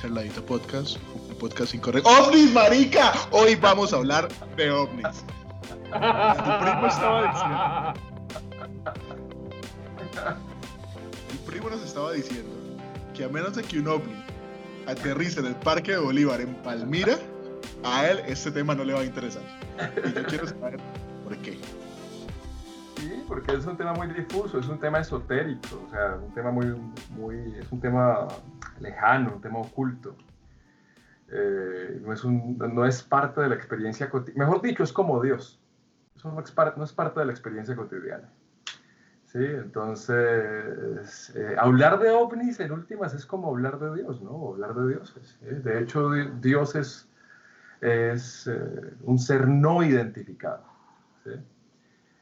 Charladito Podcast, un podcast incorrecto. ¡OVNIS, marica! Hoy vamos a hablar de ovnis. Tu primo estaba diciendo. El primo nos estaba diciendo que a menos de que un ovni aterrice en el Parque de Bolívar en Palmira, a él este tema no le va a interesar. Y yo quiero saber por qué. Sí, porque es un tema muy difuso, es un tema esotérico, o sea, un tema muy, muy, es un tema lejano, un tema oculto. Eh, no, es un, no es parte de la experiencia cotidiana, mejor dicho, es como Dios. Eso no es, no es parte de la experiencia cotidiana. Sí, entonces, eh, hablar de ovnis en últimas es como hablar de Dios, ¿no? Hablar de dioses. De hecho, Dios es, es eh, un ser no identificado. ¿sí?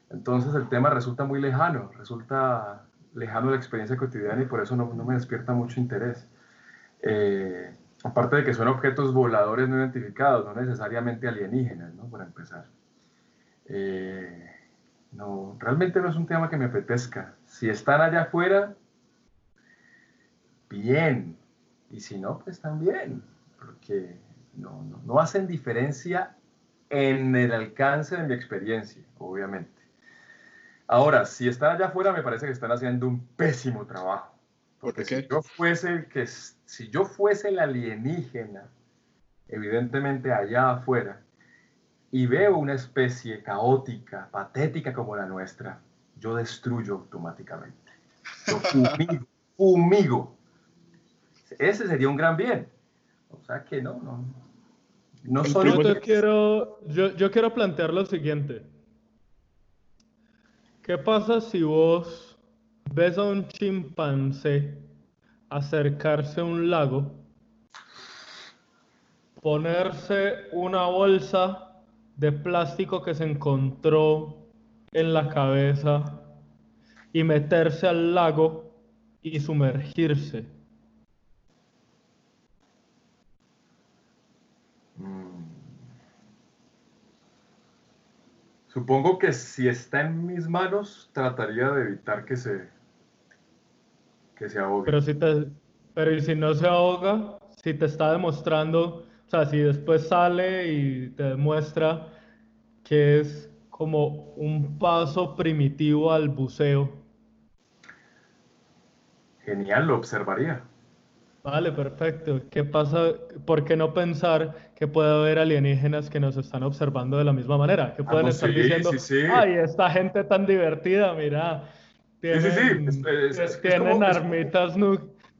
Entonces el tema resulta muy lejano, resulta lejano de la experiencia cotidiana y por eso no, me despierta mucho interés. Eh, aparte de que son objetos voladores no identificados, no necesariamente alienígenas, ¿no? Para empezar. Eh, no, realmente no es un tema que me apetezca. Si están allá afuera, bien. Y si no, pues también. Porque no hacen diferencia en el alcance de mi experiencia, obviamente. Ahora, si están allá afuera, me parece que están haciendo un pésimo trabajo. Porque si yo fuese que si yo fuese el alienígena, evidentemente allá afuera, y veo una especie caótica, patética como la nuestra, yo destruyo automáticamente. Yo fumigo, fumigo. Ese sería un gran bien. O sea que no, no. No solo yo, quiero, yo, yo quiero plantear lo siguiente. ¿Qué pasa si vos ves a un chimpancé acercarse a un lago, ponerse una bolsa de plástico que se encontró en la cabeza y meterse al lago y sumergirse? Supongo que si está en mis manos, trataría de evitar que se, que se ahogue. Pero si, te, pero si no se ahoga, si te está demostrando, o sea, si después sale y te demuestra que es como un paso primitivo al buceo. Genial, lo observaría. Vale, perfecto. ¿Qué pasa? ¿Por qué no pensar que puede haber alienígenas que nos están observando de la misma manera? Que pueden ah, estar diciendo, ay, esta gente tan divertida, mira, tienen, tienen armitas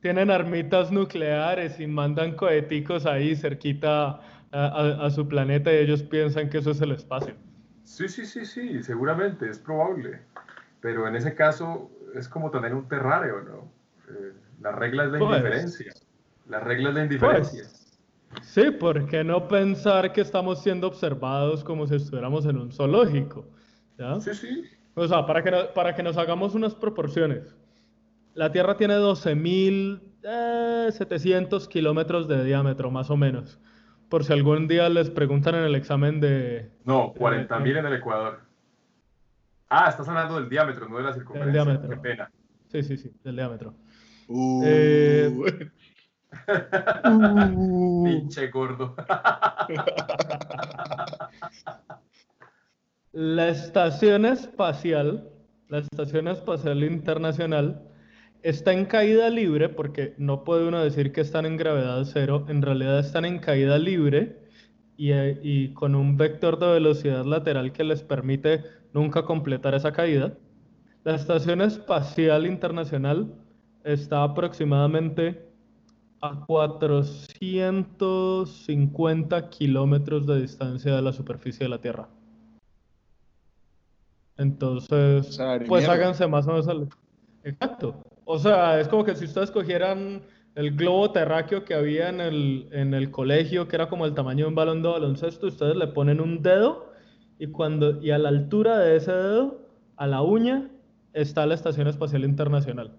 tienen armitas nucleares y mandan coheticos ahí cerquita a, su planeta y ellos piensan que eso es el espacio. Sí, sí, sí, sí, seguramente, es probable. Pero en ese caso es como tener un terrario, ¿no? Eh, la regla es la pues, indiferencia. La regla es la indiferencia. Pues, sí, ¿por qué no pensar que estamos siendo observados como si estuviéramos en un zoológico? Sí, sí. O sea, para que, para que nos hagamos unas proporciones. La Tierra tiene 12.700 eh, kilómetros de diámetro, más o menos. Por si algún día les preguntan en el examen de... No, 40.000 en el Ecuador. Ah, estás hablando del diámetro, no de la circunferencia. Del diámetro. Qué pena. Sí, sí, sí, del diámetro. Uh. Eh, Pinche gordo. la estación espacial, la estación espacial internacional, está en caída libre porque no puede uno decir que están en gravedad cero, en realidad están en caída libre y, y con un vector de velocidad lateral que les permite nunca completar esa caída. La estación espacial internacional está aproximadamente a 450 kilómetros de distancia de la superficie de la Tierra. Entonces, pues háganse más o menos al... Exacto. O sea, es como que si ustedes cogieran el globo terráqueo que había en el, en el colegio, que era como el tamaño de un balón de baloncesto, ustedes le ponen un dedo y, cuando, y a la altura de ese dedo, a la uña, está la Estación Espacial Internacional.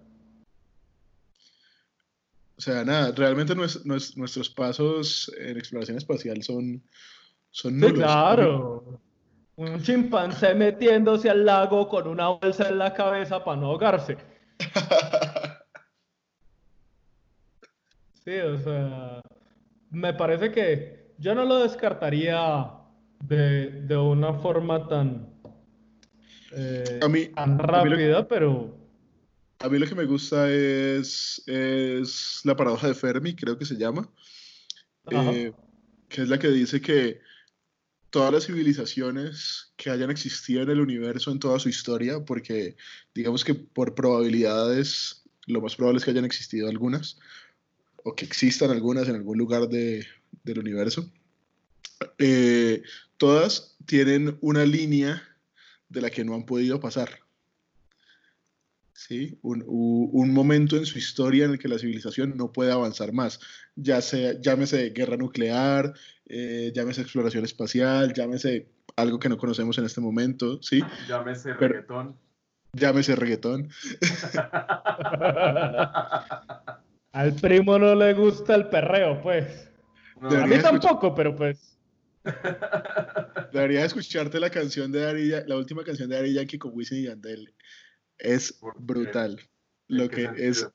O sea, nada, realmente nuestros pasos en exploración espacial son, son nulos. claro. Un chimpancé metiéndose al lago con una bolsa en la cabeza para no ahogarse. Sí, o sea, me parece que yo no lo descartaría de, de una forma tan, eh, A mí- tan a mí lo- rápida, pero A mí lo que me gusta es, es la paradoja de Fermi, creo que se llama, eh, que es la que dice que todas las civilizaciones que hayan existido en el universo en toda su historia, porque digamos que por probabilidades, lo más probable es que hayan existido algunas, o que existan algunas en algún lugar de- del universo, eh, todas tienen una línea de la que no han podido pasar. ¿Sí? Un, un momento en su historia en el que la civilización no puede avanzar más, ya sea, llámese guerra nuclear, eh, llámese exploración espacial, llámese algo que no conocemos en este momento, ¿sí? Llámese Pero- reggaetón. Llámese reggaetón. al primo no le gusta el perreo, pues. No, A mí escuchar- tampoco, pero pues. Debería escucharte la canción de Ya- la última canción de Daddy Yankee con Wisin y Yandel. Es brutal. ¿En Lo que es,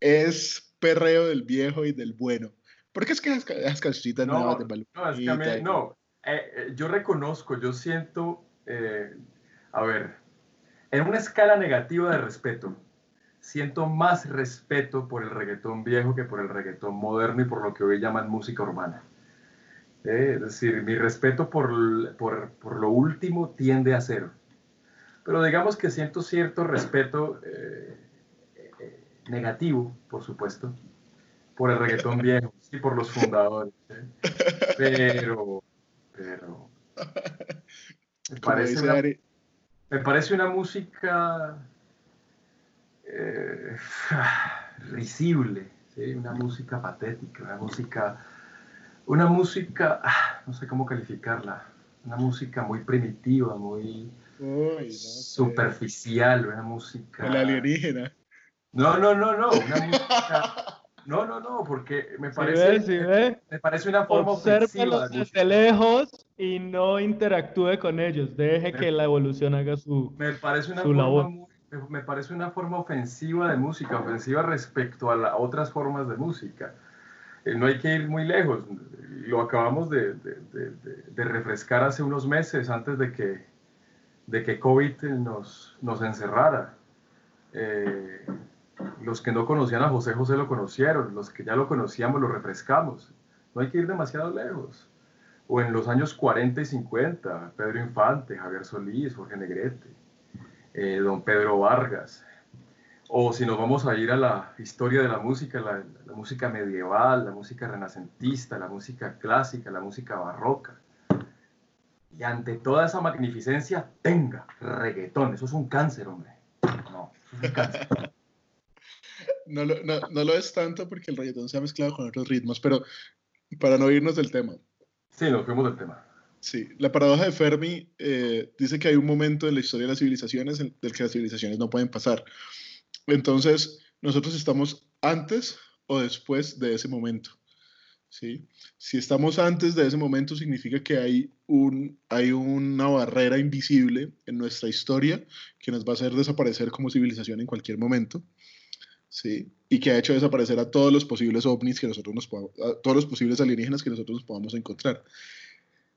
es perreo del viejo y del bueno. Porque es que las, las cancioncitas No, nuevas de No, es que no, eh, eh, yo reconozco, yo siento, eh, a ver, en una escala negativa de respeto, siento más respeto por el reggaetón viejo que por el reggaetón moderno y por lo que hoy llaman música urbana. Eh, es decir, mi respeto por, por, por lo último tiende a cero. Pero digamos que siento cierto respeto eh, eh, negativo, por supuesto, por el reggaetón viejo y por los fundadores. ¿eh? Pero, pero, me parece, una, me parece una música risible, ¿sí? una música patética, una música, una música, no sé cómo calificarla, una música muy primitiva, muy Uy, no sé. superficial, una música... El alienígena. No, no, no, no, una música... No, no, no, porque me parece, ve, si ve, me parece una forma ofensiva de desde música. lejos y no interactúe con ellos. Deje que la evolución haga su. Me parece una su forma labor. muy- me- me parece una forma ofensiva de música, ofensiva respecto a la- otras formas de música. Eh, no hay que ir muy lejos. Lo acabamos de, de- de- de- de refrescar hace unos meses antes de que, de que COVID nos, nos encerrara. Eh, los que no conocían a José José lo conocieron, los que ya lo conocíamos lo refrescamos. No hay que ir demasiado lejos. O en los años 40 y 50, Pedro Infante, Javier Solís, Jorge Negrete, eh, don Pedro Vargas. O si nos vamos a ir a la historia de la música, la, la música medieval, la música renacentista, la música clásica, la música barroca. Y ante toda esa magnificencia, tenga reggaetón. Eso es un cáncer, hombre. No, eso es un cáncer. No lo, no, no lo es tanto porque el reggaetón se ha mezclado con otros ritmos, pero para no irnos del tema. Sí, nos fuimos del tema. Sí, la paradoja de Fermi eh, dice que hay un momento en la historia de las civilizaciones en el que las civilizaciones no pueden pasar. Entonces, nosotros estamos antes o después de ese momento. ¿Sí? Si estamos antes de ese momento, significa que hay, un, hay una barrera invisible en nuestra historia que nos va a hacer desaparecer como civilización en cualquier momento. ¿sí? Y que ha hecho desaparecer a todos los posibles ovnis que nosotros nos a todos los posibles alienígenas que nosotros nos podamos encontrar.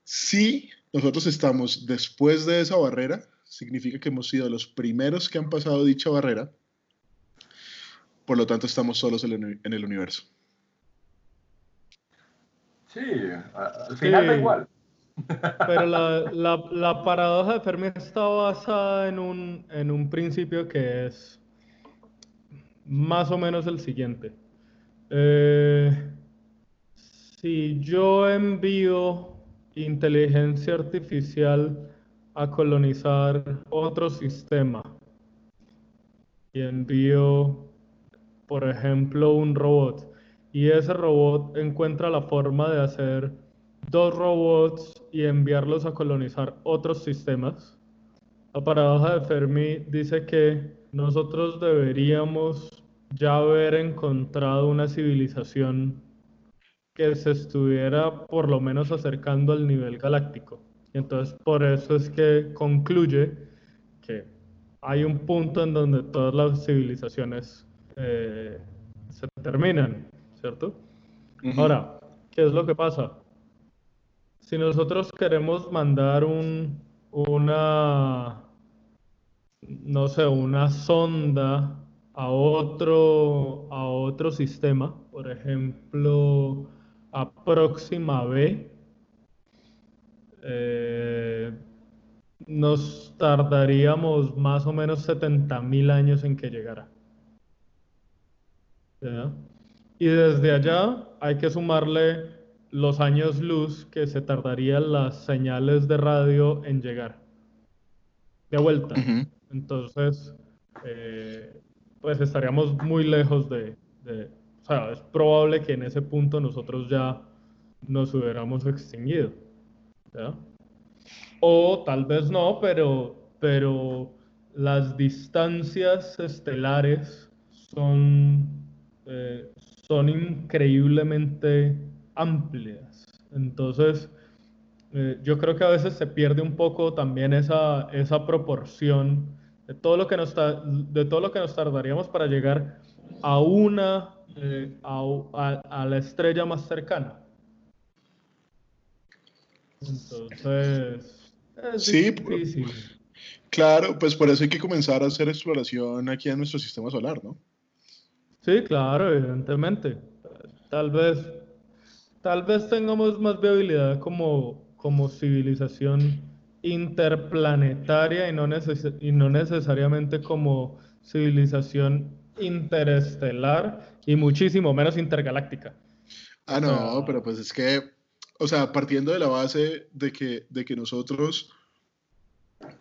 Si nosotros estamos después de esa barrera, significa que hemos sido los primeros que han pasado dicha barrera, por lo tanto estamos solos en el universo. Sí, al final da Sí. igual. Pero la, la- la paradoja de Fermi está basada en un, en un principio que es más o menos el siguiente. Eh, si yo envío inteligencia artificial a colonizar otro sistema y envío, por ejemplo, un robot, y ese robot encuentra la forma de hacer dos robots y enviarlos a colonizar otros sistemas. La paradoja de Fermi dice que nosotros deberíamos ya haber encontrado una civilización que se estuviera por lo menos acercando al nivel galáctico. Y entonces por eso es que concluye que hay un punto en donde todas las civilizaciones eh, se terminan. ¿Cierto? Ahora, ¿qué es lo que pasa? Si nosotros queremos mandar un, una, no sé, una sonda a otro, a otro sistema, por ejemplo, a Próxima B, eh, nos tardaríamos más o menos 70 mil años en que llegara. Y desde allá hay que sumarle los años luz que se tardarían las señales de radio en llegar. De vuelta. Entonces, eh, pues estaríamos muy lejos de, de, O sea, es probable que en ese punto nosotros ya nos hubiéramos extinguido. O tal vez no, pero, pero las distancias estelares son, eh, son increíblemente amplias. Entonces, eh, yo creo que a veces se pierde un poco también esa, esa proporción de todo, lo que nos de todo lo que nos tardaríamos para llegar a una, eh, a, a la estrella más cercana. Entonces, es sí, difícil. Claro, pues por eso hay que comenzar a hacer exploración aquí en nuestro sistema solar, ¿no? Sí, claro, evidentemente. Tal vez, tal vez tengamos más viabilidad como, como civilización interplanetaria y no, y no necesariamente como civilización interestelar y muchísimo menos intergaláctica. Ah, no, pero pues es que o sea, partiendo de la base de que, de que nosotros,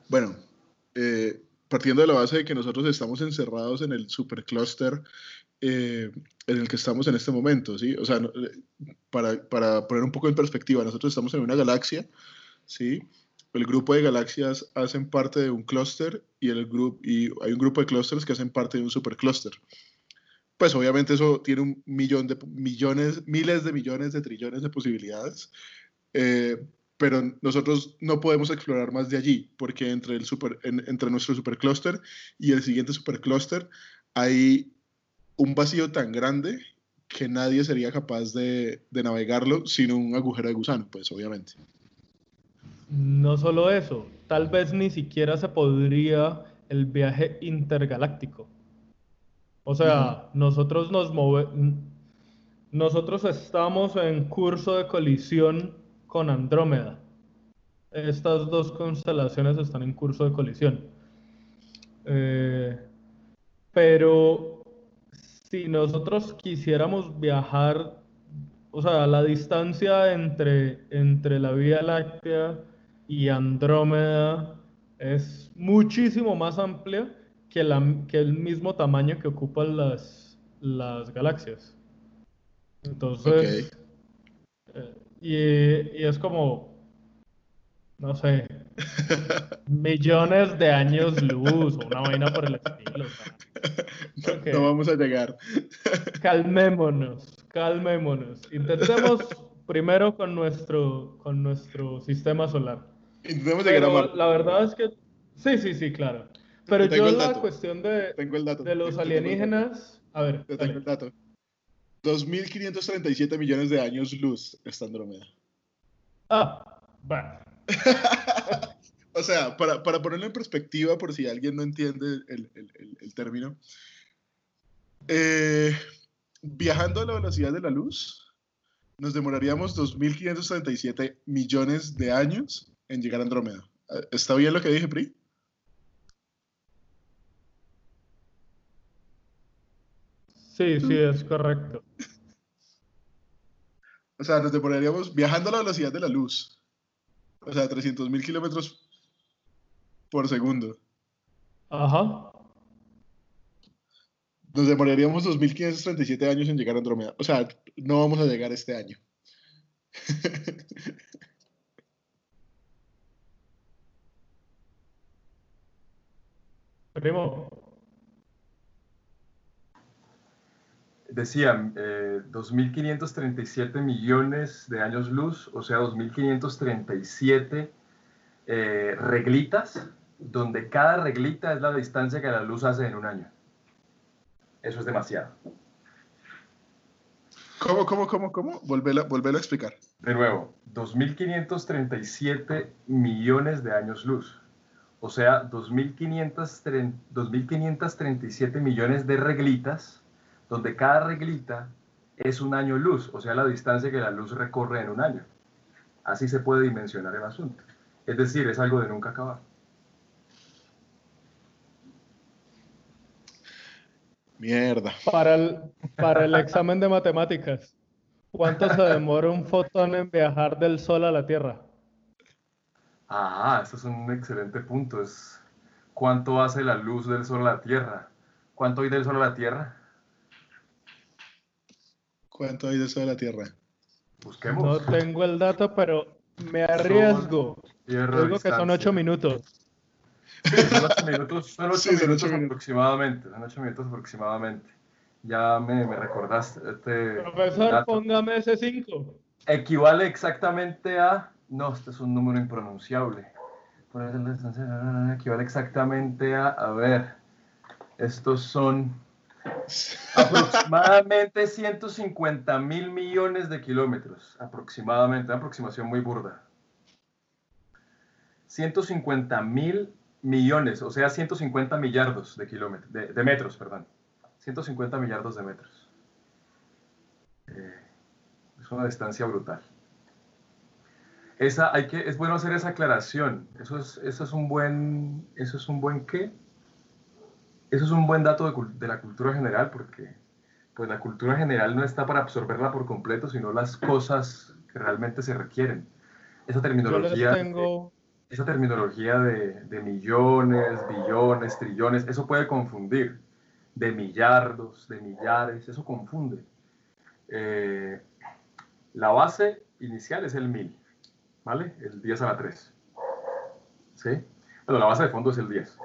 bueno, eh, partiendo de la base de que nosotros estamos encerrados en el supercluster eh, en el que estamos en este momento, ¿sí? O sea, para, para, poner un poco en perspectiva, nosotros estamos en una galaxia, ¿sí? El grupo de galaxias hacen parte de un clúster y, el y hay un grupo de clústeres que hacen parte de un supercluster pues obviamente eso tiene un millón de millones, miles de millones de trillones de posibilidades. Eh, pero nosotros no podemos explorar más de allí, porque entre, el super, entre nuestro supercluster y el siguiente supercluster hay un vacío tan grande que nadie sería capaz de, de, navegarlo sin un agujero de gusano, pues obviamente. No solo eso, tal vez ni siquiera se podría el viaje intergaláctico. O sea, nosotros nos movemos, nosotros estamos en curso de colisión con Andrómeda. Estas dos constelaciones están en curso de colisión. Eh, pero si nosotros quisiéramos viajar, o sea, la distancia entre, entre la Vía Láctea y Andrómeda es muchísimo más amplia que, la, que el mismo tamaño que ocupan las, las galaxias. Entonces, eh, y, es como, no sé, millones de años luz o una vaina por el estilo. No, vamos a llegar. calmémonos, calmémonos. Intentemos primero con nuestro, con nuestro sistema solar. Intentemos llegar a Marte. La verdad es que, sí, sí, sí, claro. Pero yo la cuestión de, de los alienígenas, a ver. Te tengo el dato. 2.537 millones de años luz está Andrómeda. Ah, bueno. o sea, para, para, ponerlo en perspectiva, por si alguien no entiende el, el, el, término, eh, viajando a la velocidad de la luz, nos demoraríamos 2.537 millones de años en llegar a Andrómeda. ¿Está bien lo que dije, Pri? Sí, sí, es correcto. O sea, nos demoraríamos viajando a la velocidad de la luz. O sea, 300 mil kilómetros por segundo. Ajá. Nos demoraríamos 2.537 años en llegar a Andrómeda. O sea, no vamos a llegar este año. Primo, decían, 2.537 eh, millones de años luz, o sea, 2.537 eh, reglitas, donde cada reglita es la distancia que la luz hace en un año. Eso es demasiado. ¿Cómo, cómo, cómo, cómo? Volvelo, volvelo a explicar. De nuevo, 2.537 millones de años luz. O sea, 2.537 millones de reglitas, donde cada reglita es un año luz, o sea, la distancia que la luz recorre en un año. Así se puede dimensionar el asunto. Es decir, es algo de nunca acabar. Mierda. Para el, para el examen de matemáticas, ¿cuánto se demora un fotón en viajar del Sol a la Tierra? Ah, eso es un excelente punto. Es cuánto hace la luz del Sol a la Tierra. ¿Cuánto hay del Sol a la Tierra? ¿Cuánto hay del Sol a la Tierra? Busquemos. No tengo el dato, pero me arriesgo. Digo que son distancia. ocho minutos. Son ocho minutos, son ocho Sí, son minutos ocho minutos. aproximadamente. Son ocho minutos aproximadamente. Ya me, me recordaste. Este Profesor, dato. póngame ese 5. Equivale exactamente a. No, este es un número impronunciable. Por eso la distancia, Equivale exactamente a. A ver. Estos son aproximadamente 150 mil millones de kilómetros. Aproximadamente. Una aproximación muy burda. 150 mil millones, o sea, 150 millardos de kilómetros, de, metros, perdón. 150 millardos de metros. Eh, es una distancia brutal. Esa hay que, es bueno hacer esa aclaración. Eso es, eso es un buen, eso es un buen qué. Eso es un buen dato de, de la cultura general porque pues la cultura general no está para absorberla por completo, sino las cosas que realmente se requieren. Esa terminología tengo. esa terminología de, de millones, billones, trillones, eso puede confundir. De millardos, de millares, eso confunde. Eh, la base inicial es el mil, ¿vale? El 10 a la 3. ¿Sí? Bueno, la base de fondo es el 10,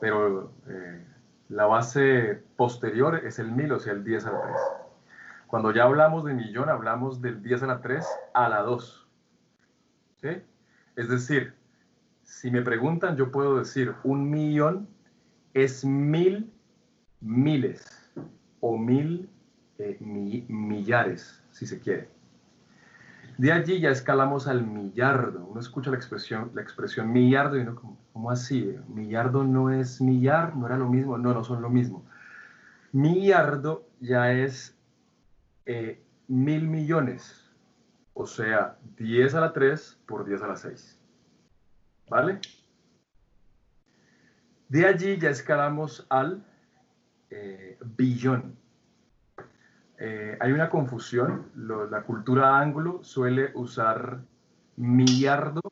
pero eh, la base posterior es el mil, o sea, el 10 a la 3. Cuando ya hablamos de millón, hablamos del 10 a la 3 a la 2. ¿Sí? Es decir, si me preguntan, yo puedo decir un millón es mil miles o mil eh, mi- millares, si se quiere. De allí ya escalamos al millardo. Uno escucha la expresión, la expresión millardo y uno como, ¿cómo así? Millardo no es millar, no era lo mismo. No, no son lo mismo. Millardo ya es eh, mil millones, o sea, 10 a la 3 por 10 a la 6. ¿Vale? De allí ya escalamos al eh, billón. Eh, hay una confusión. la cultura anglo suele usar millardo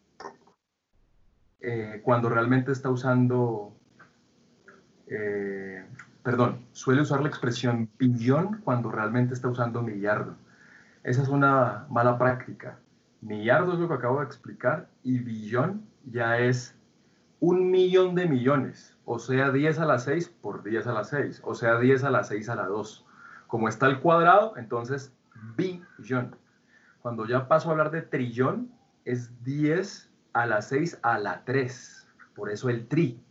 eh, cuando realmente está usando, eh, perdón, suele usar la expresión billón cuando realmente está usando millardo. Esa es una mala práctica. Millardo es lo que acabo de explicar y billón ya es un millón de millones, o sea, 10 a la 6 por 10 a la 6, o sea, 10 a la 6 a la 2. Como está el cuadrado, entonces billón. Cuando ya paso a hablar de trillón, es 10 a la 6 a la 3, por eso el tri,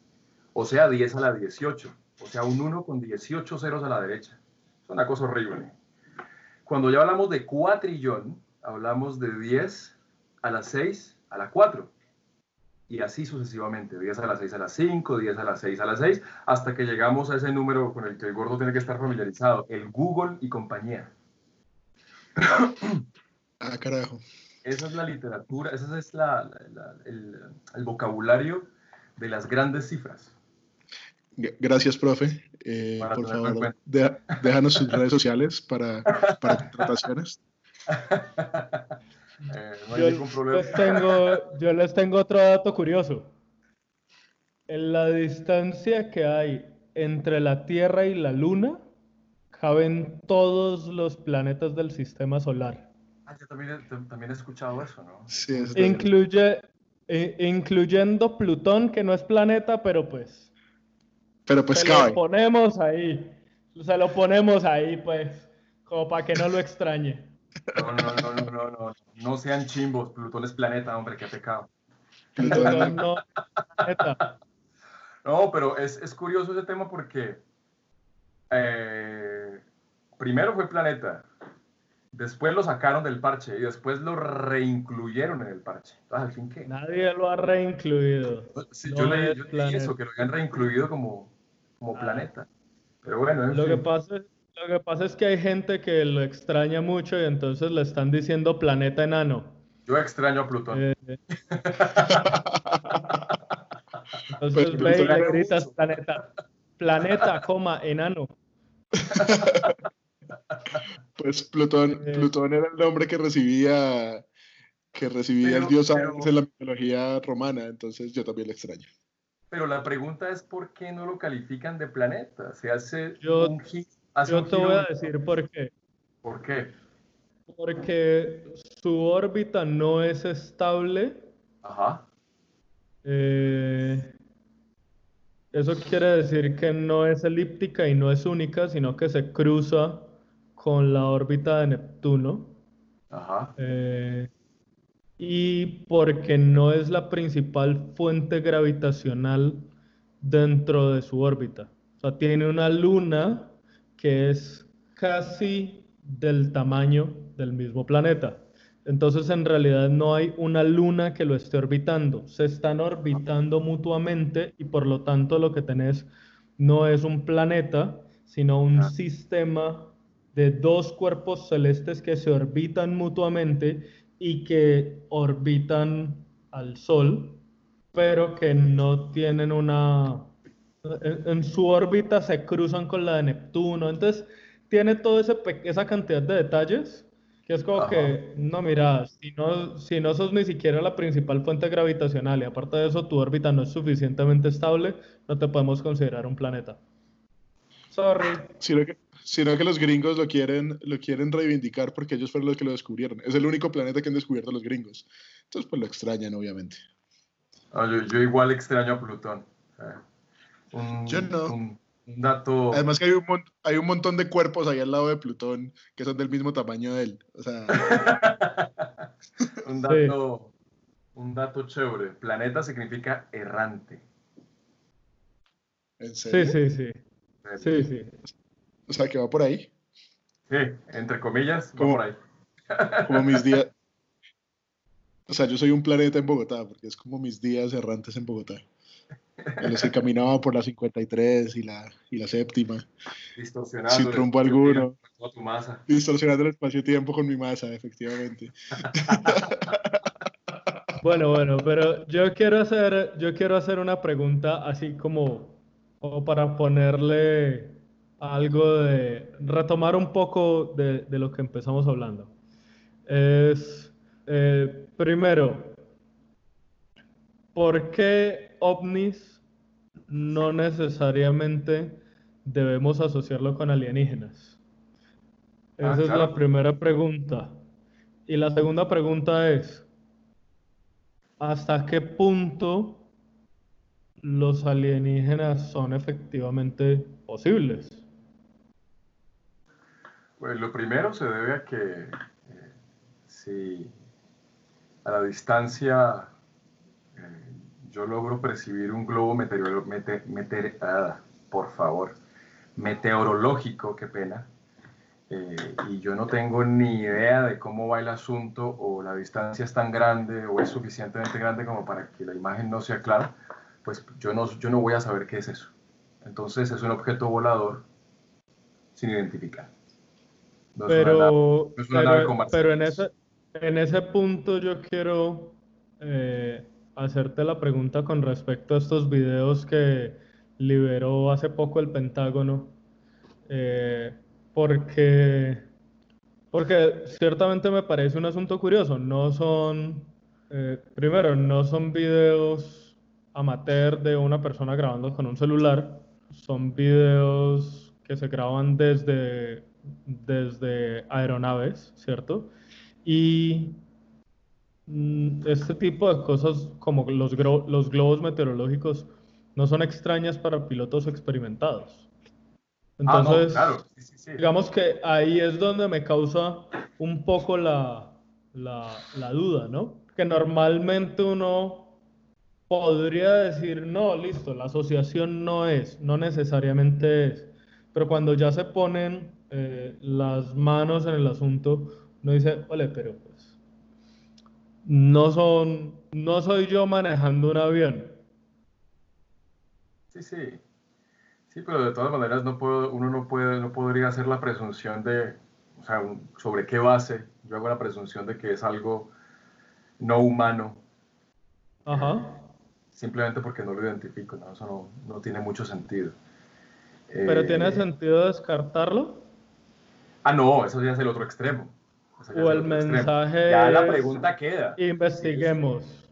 o sea, 10 a la 18, o sea, un 1 con 18 ceros a la derecha. Es una cosa horrible. Cuando ya hablamos de cuatrillón, hablamos de 10 a la 6 a la 4 y así sucesivamente, 10 a las 6 a las 5, 10 a las 6 a las 6, hasta que llegamos a ese número con el que el gordo tiene que estar familiarizado, el Google y compañía. Ah, carajo. Esa es la literatura, ese es la- la- la- el, el vocabulario de las grandes cifras. Gracias, profe. Eh, por favor, déjanos sus redes sociales para, para contrataciones. Eh, no hay Yo ningún problema. les, tengo, yo les tengo otro dato curioso. En la distancia que hay entre la Tierra y la Luna, caben todos los planetas del sistema solar. Ah, yo también, también he escuchado eso, ¿no? Sí, eso. Incluye, i- incluyendo Plutón, que no es planeta, pero pues Pero pues se cabe. lo ponemos ahí. Se lo ponemos ahí, pues, como para que no lo extrañe. No, no, no, no, no, no, no sean chimbos, Plutón es planeta, hombre, qué pecado. Plutón no es. No, pero es, es curioso ese tema porque eh, primero fue planeta, Después lo sacaron del parche y después lo reincluyeron en el parche. Entonces, al fin, ¿qué? Nadie lo ha reincluido. yo, leí, eso, que lo habían reincluido como, como ah. planeta. Pero bueno, lo, que pasa, lo que pasa es que hay gente que lo extraña mucho y entonces le están diciendo planeta enano. Yo extraño a Plutón. Eh, entonces pues, ve y le gritas planeta. Planeta, coma, enano. Pues Plutón, eh. Plutón era el nombre que recibía que recibía el dios en la mitología romana, entonces yo también lo extraño. Pero la pregunta es por qué no lo califican de planeta. Se hace yo, yo te voy a decir por qué. ¿Por qué? Porque su órbita no es estable. Ajá. Eh, eso quiere decir que no es elíptica y no es única, sino que se cruza con la órbita de Neptuno. Ajá. Eh, y porque no es la principal fuente gravitacional dentro de su órbita. O sea, tiene una luna que es casi del tamaño del mismo planeta. Entonces, en realidad no hay una luna que lo esté orbitando. Se están orbitando mutuamente y por lo tanto lo que tenés no es un planeta, sino un ah. sistema de dos cuerpos celestes que se orbitan mutuamente y que orbitan al Sol, pero que no tienen una... En, su órbita se cruzan con la de Neptuno, entonces tiene toda esa cantidad de detalles que es como que, no, mira, si no, si no sos ni siquiera la principal fuente gravitacional y aparte de eso tu órbita no es suficientemente estable, no te podemos considerar un planeta. Sorry. Sino que, sino que los gringos lo quieren, lo quieren reivindicar porque ellos fueron los que lo descubrieron. Es el único planeta que han descubierto los gringos. Entonces, pues lo extrañan, obviamente. Ah, yo, igual extraño a Plutón. Yo no. Un, dato. Además que hay un, hay un montón de cuerpos ahí al lado de Plutón que son del mismo tamaño de él. O sea... un, dato, un dato chévere. Planeta significa errante. ¿En serio? Sí, sí, sí. Sí, sí. O sea, que va por ahí. Sí, entre comillas, va por ahí. Como mis días. O sea, yo soy un planeta en Bogotá, porque es como mis días errantes en Bogotá. En los que caminaba por la 53 y la, y la séptima. Distorsionando. Sin rumbo alguno. Tu masa. Distorsionando el espacio-tiempo con mi masa, efectivamente. Bueno, bueno, pero yo quiero hacer, yo quiero hacer una pregunta así como, como para ponerle algo de retomar un poco de, lo que empezamos hablando. Es, eh, primero, ¿por qué ovnis no necesariamente debemos asociarlo con alienígenas? Ah, Esa es la primera pregunta. Y la segunda pregunta es, ¿hasta qué punto los alienígenas son efectivamente posibles? Pues lo primero se debe a que eh, si a la distancia yo logro percibir un globo meteorológico, ah, por favor, meteorológico, qué pena, eh, y yo no tengo ni idea de cómo va el asunto o la distancia es tan grande o es suficientemente grande como para que la imagen no sea clara, pues yo no, yo no voy a saber qué es eso. Entonces es un objeto volador sin identificar pero, pero, en, ese, en ese punto yo quiero eh, hacerte la pregunta con respecto a estos videos que liberó hace poco el Pentágono, eh, porque, porque ciertamente me parece un asunto curioso. No son, eh, primero, no son videos amateur de una persona grabando con un celular, son videos que se graban desde desde aeronaves, ¿cierto? Y este tipo de cosas como los, los globos meteorológicos no son extrañas para pilotos experimentados. Ah, Entonces, digamos que ahí es donde me causa un poco la, la, la, duda, ¿no? Que normalmente uno podría decir, no, listo, la asociación no es, no necesariamente es, pero cuando ya se ponen eh, las manos en el asunto, uno dice, ole, pero no son, no soy yo manejando un avión. Sí, sí. Sí, pero de todas maneras no puedo, uno no puede, no podría hacer la presunción de, o sea, sobre qué base. Yo hago la presunción de que es algo no humano. Ajá. Simplemente porque no lo identifico, ¿no? Eso no, no tiene mucho sentido. ¿Pero tiene eh, sentido descartarlo? Ah, no, eso ya es el otro extremo. O el, mensaje. Ya la pregunta queda. Investiguemos.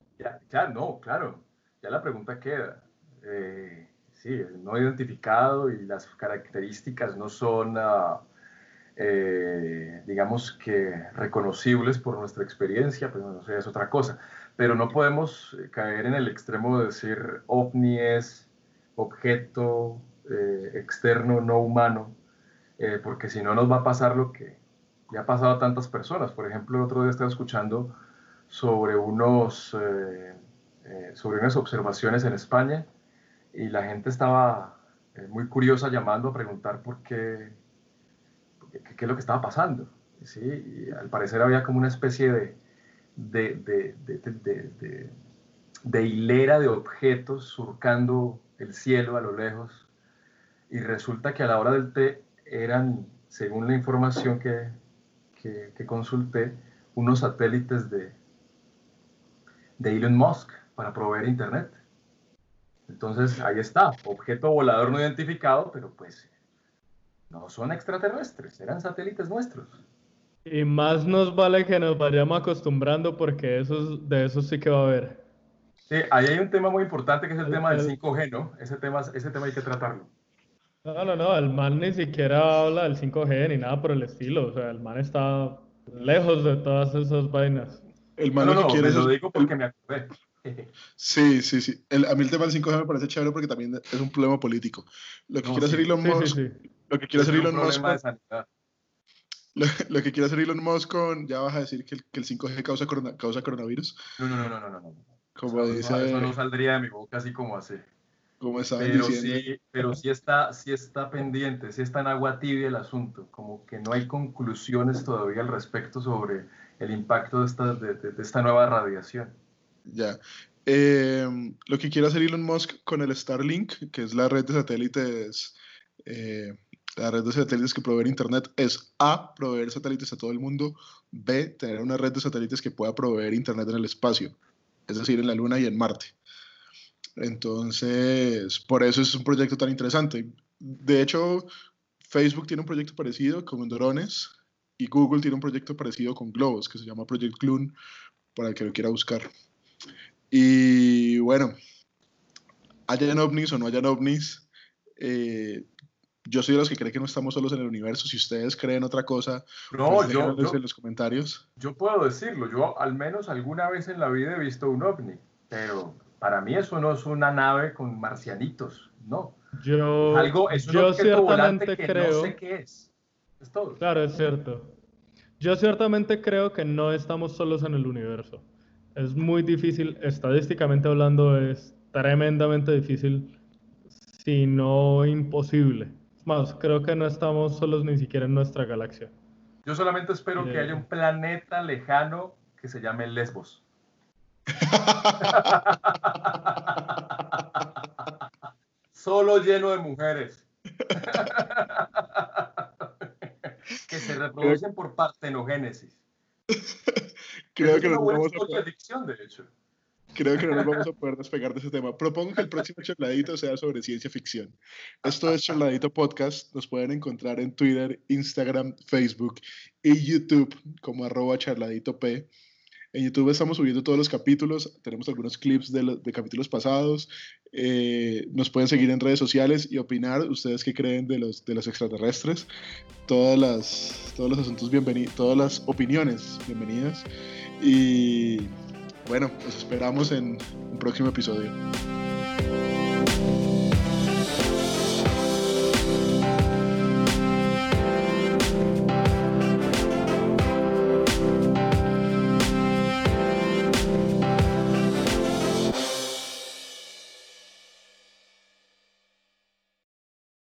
Ya, no, claro. Ya la pregunta queda. Eh, sí, no identificado y las características no son, ah, eh, digamos que, reconocibles por nuestra experiencia, pues no sé, es otra cosa. Pero no podemos caer en el extremo de decir ovni es objeto eh, externo no humano, porque si no nos va a pasar lo que ya ha pasado a tantas personas. Por ejemplo, el otro día estaba escuchando sobre, unos, eh, eh, sobre unas observaciones en España y la gente estaba eh, muy curiosa llamando a preguntar por qué, qué, qué, es lo que estaba pasando. ¿sí? Y al parecer había como una especie de, de, de hilera de objetos surcando el cielo a lo lejos y resulta que a la hora del té eran, según la información que, que, consulté unos satélites de, de Elon Musk para proveer Internet. Entonces, ahí está, objeto volador no identificado, pero pues no son extraterrestres, eran satélites nuestros. Y más nos vale que nos vayamos acostumbrando porque esos, de eso sí que va a haber. Sí, ahí hay un tema muy importante que es el, tema del 5G, ¿no? Ese tema, ese tema hay que tratarlo. No, no, no, el man ni siquiera habla del 5G ni nada por el estilo. O sea, el man está lejos de todas esas vainas. El man no, lo no, que quiere me lo digo porque me acordé. Sí, sí, sí. El, a mí el tema del 5G me parece chévere porque también es un problema político. Lo que No, quiere sí, hacer Elon sí, sí, Musk, sí. lo que quiere hacer Elon Musk, lo, lo que quiere hacer Elon Musk con, ya vas a decir que el, que el 5G causa, corona- causa coronavirus, No, no, no, no, no, no. no. como Eso, dice, eso no saldría de mi boca así como así. Como estaban Pero diciendo. sí, pero sí está, sí está pendiente, sí está en agua tibia el asunto, como que no hay conclusiones todavía al respecto sobre el impacto de esta, de, de- de esta nueva radiación. Ya. Eh, lo que quiere hacer Elon Musk con el Starlink, que es la red de satélites, eh, la red de satélites que provee Internet, es A, proveer satélites a todo el mundo, B, tener una red de satélites que pueda proveer Internet en el espacio, es decir, en la Luna y en Marte. Entonces, por eso es un proyecto tan interesante. De hecho, Facebook tiene un proyecto parecido con drones y Google tiene un proyecto parecido con globos que se llama Project Loon para el que lo quiera buscar. Y bueno, hayan ovnis o no hayan ovnis, eh, yo soy de los que creen que no estamos solos en el universo. Si ustedes creen otra cosa, No, pues yo, en los comentarios. yo puedo decirlo, yo al menos alguna vez en la vida he visto un ovni, pero para mí eso no es una nave con marcianitos, no. Yo, Algo, es un yo objeto volante ciertamente que creo, no sé qué es. Es todo. claro, es cierto. Yo ciertamente creo que no estamos solos en el universo. Es muy difícil, estadísticamente hablando, es tremendamente difícil, si no imposible. Más, creo que no estamos solos ni siquiera en nuestra galaxia. Yo solamente espero que Eh. haya un planeta lejano que se llame Lesbos. Solo lleno de mujeres. que se reproducen por partenogénesis. Creo Es que, una nos buena vamos a poder, de hecho. creo que no nos vamos a poder despegar de ese tema. Propongo que el próximo charladito sea sobre ciencia ficción. Esto es Charladito Podcast. Nos pueden encontrar en Twitter, Instagram, Facebook y YouTube como arroba charladitop. En YouTube estamos subiendo todos los capítulos, tenemos algunos clips de, de capítulos pasados. eh, nos pueden seguir en redes sociales y opinar ustedes qué creen de los, de los extraterrestres. Todas las, todos los asuntos bienvenidos, todas las opiniones bienvenidas. Y bueno, los esperamos en un próximo episodio.